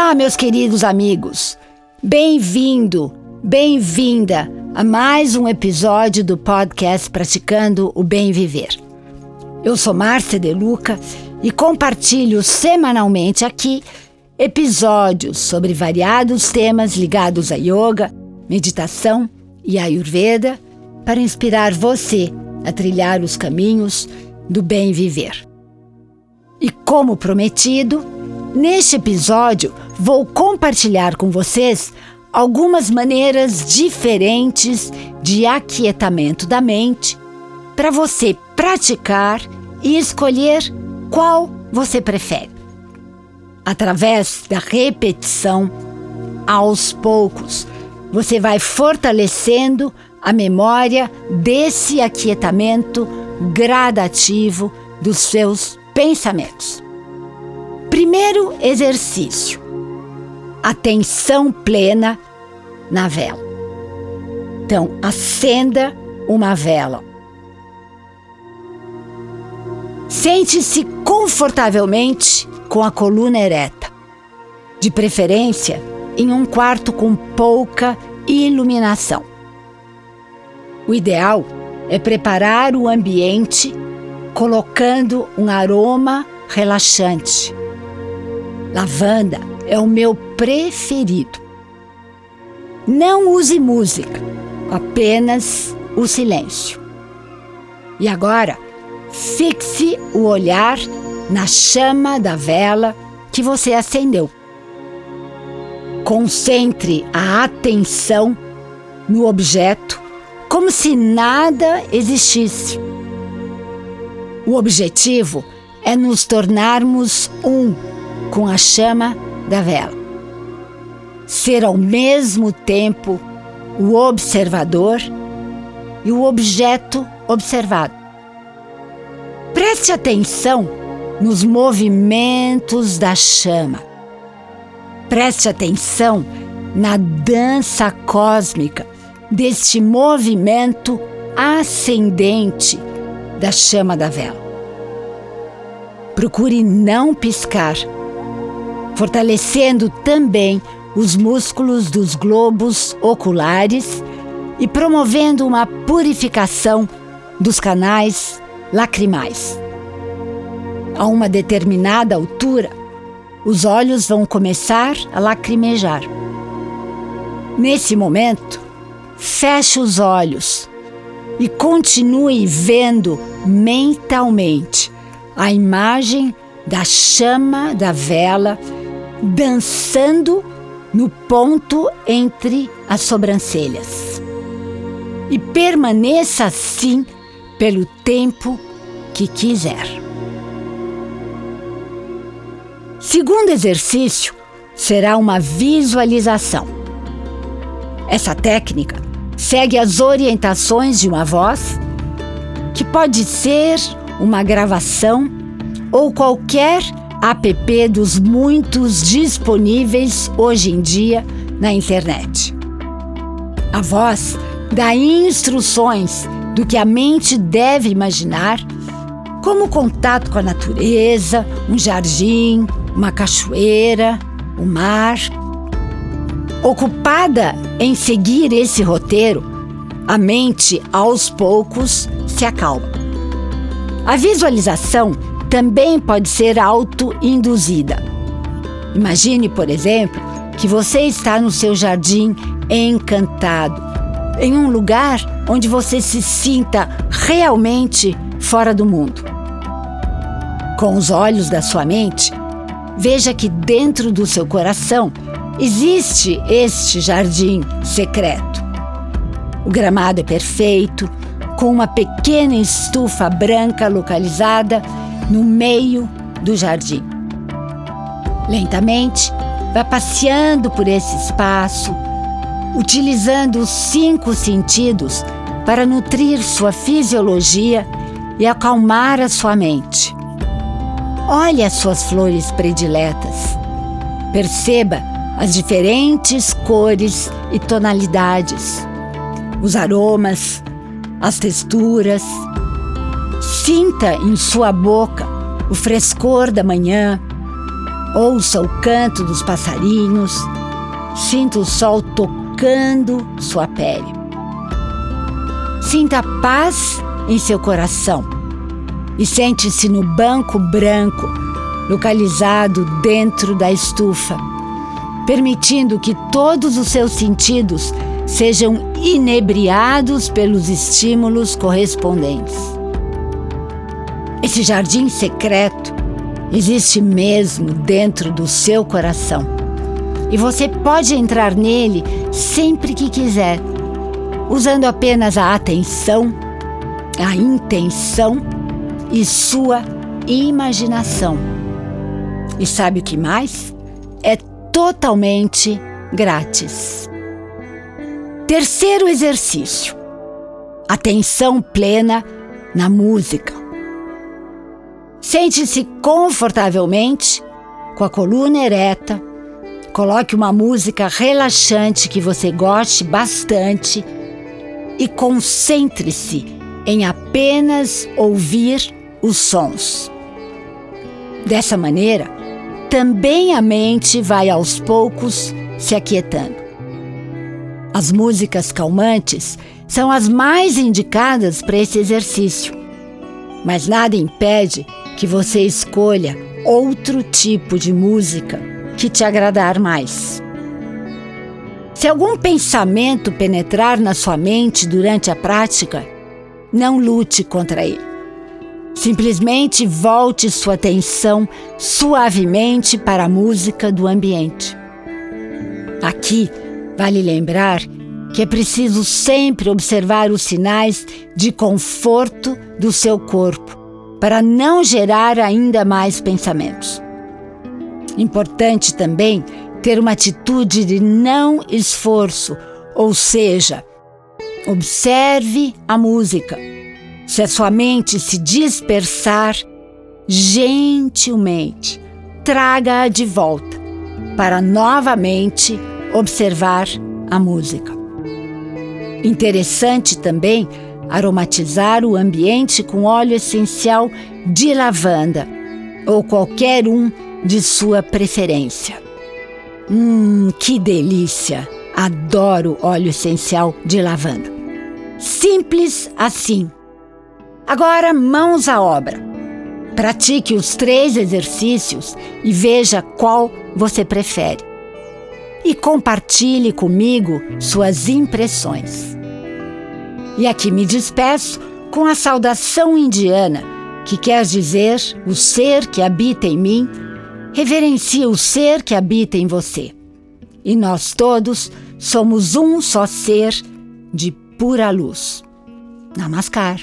Olá, meus queridos amigos. Bem-vindo, bem-vinda a mais um episódio do podcast Praticando o Bem Viver. Eu sou Márcia De Luca e compartilho semanalmente aqui episódios sobre variados temas ligados a yoga, meditação e ayurveda para inspirar você a trilhar os caminhos do bem viver. E como prometido, Neste episódio, vou compartilhar com vocês algumas maneiras diferentes de aquietamento da mente para você praticar e escolher qual você prefere. Através da repetição, aos poucos, você vai fortalecendo a memória desse aquietamento gradativo dos seus pensamentos. Primeiro exercício: atenção plena na vela. Então, acenda uma vela. Sente-se confortavelmente com a coluna ereta, de preferência em um quarto com pouca iluminação. O ideal é preparar o ambiente colocando um aroma relaxante Lavanda é o meu preferido. Não use música, apenas o silêncio. E agora, fixe o olhar na chama da vela que você acendeu. Concentre a atenção no objeto como se nada existisse. O objetivo é nos tornarmos um com a chama da vela. Ser ao mesmo tempo o observador e o objeto observado. Preste atenção nos movimentos da chama. Preste atenção na dança cósmica deste movimento ascendente da chama da vela. Procure não piscar fortalecendo também os músculos dos globos oculares e promovendo uma purificação dos canais lacrimais. A uma determinada altura, os olhos vão começar a lacrimejar. Nesse momento, feche os olhos e continue vendo mentalmente a imagem da chama da vela dançando no ponto entre as sobrancelhas. E permaneça assim pelo tempo que quiser. Segundo exercício será uma visualização. Essa técnica segue as orientações de uma voz, que pode ser uma gravação ou qualquer app dos muitos disponíveis hoje em dia na internet. A voz dá instruções do que a mente deve imaginar, como contato com a natureza, um jardim, uma cachoeira, o mar. Ocupada em seguir esse roteiro, a mente aos poucos se acalma. A visualização também pode ser auto-induzida. Imagine, por exemplo, que você está no seu jardim encantado, em um lugar onde você se sinta realmente fora do mundo. Com os olhos da sua mente, veja que dentro do seu coração existe este jardim secreto. O gramado é perfeito, com uma pequena estufa branca localizada no meio do jardim. Lentamente, vá passeando por esse espaço, utilizando os cinco sentidos para nutrir sua fisiologia e acalmar a sua mente. Olhe as suas flores prediletas. Perceba as diferentes cores e tonalidades, os aromas, as texturas, Sinta em sua boca o frescor da manhã, Ouça o canto dos passarinhos, sinta o sol tocando sua pele. Sinta paz em seu coração e sente-se no banco branco, localizado dentro da estufa, permitindo que todos os seus sentidos sejam inebriados pelos estímulos correspondentes. Esse jardim secreto existe mesmo dentro do seu coração. E você pode entrar nele sempre que quiser, usando apenas a atenção, a intenção e sua imaginação. E sabe o que mais? É totalmente grátis. Terceiro exercício: atenção plena na música. Sente-se confortavelmente, com a coluna ereta. Coloque uma música relaxante que você goste bastante e concentre-se em apenas ouvir os sons. Dessa maneira, também a mente vai aos poucos se aquietando. As músicas calmantes são as mais indicadas para esse exercício, mas nada impede que você escolha outro tipo de música que te agradar mais. Se algum pensamento penetrar na sua mente durante a prática, não lute contra ele. Simplesmente volte sua atenção suavemente para a música do ambiente. Aqui, Vale lembrar que é preciso sempre observar os sinais de conforto do seu corpo para não gerar ainda mais pensamentos. Importante também ter uma atitude de não esforço, ou seja, observe a música. Se a sua mente se dispersar, gentilmente traga-a de volta para novamente observar a música. Interessante também aromatizar o ambiente com óleo essencial de lavanda ou qualquer um de sua preferência. Hum, que delícia! Adoro óleo essencial de lavanda. Simples assim. Agora, mãos à obra. Pratique os três exercícios e veja qual você prefere e compartilhe comigo suas impressões. E aqui me despeço com a saudação indiana, que quer dizer o ser que habita em mim, reverencia o ser que habita em você. E nós todos somos um só ser de pura luz. Namaskar.